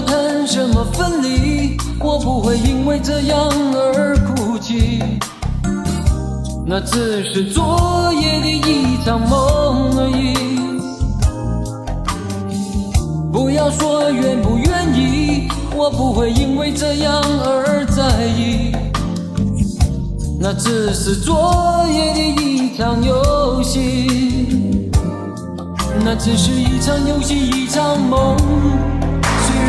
谈什么分离，我不会因为这样而哭泣。那只是昨夜的一场梦而已。不要说愿不愿意，我不会因为这样而在意。那只是昨夜的一场游戏，那只是一场游戏，一场梦。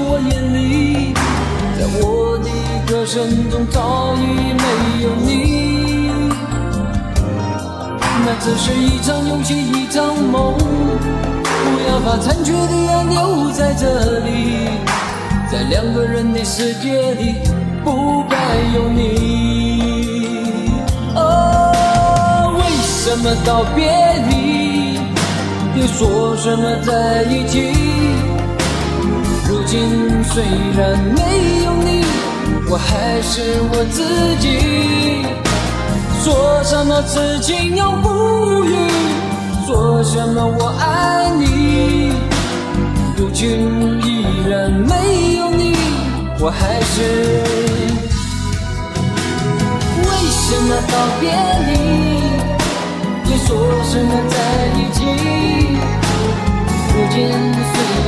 我眼里，在我的歌声中早已没有你。那只是一场游戏，一场梦。不要把残缺的爱留在这里，在两个人的世界里。不该有你。哦，为什么道别离，又说什么在一起？如今虽然没有你，我还是我自己。说什么此情永不渝，说什么我爱你，如今依然没有你。我还是为什么道别离，又说什么在一起？如今虽，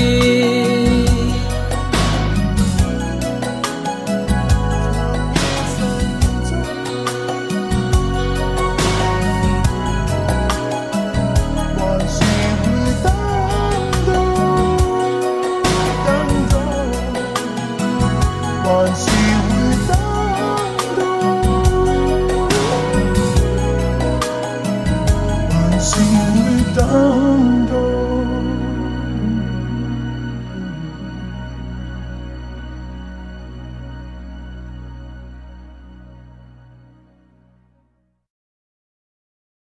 还是会等到还是会等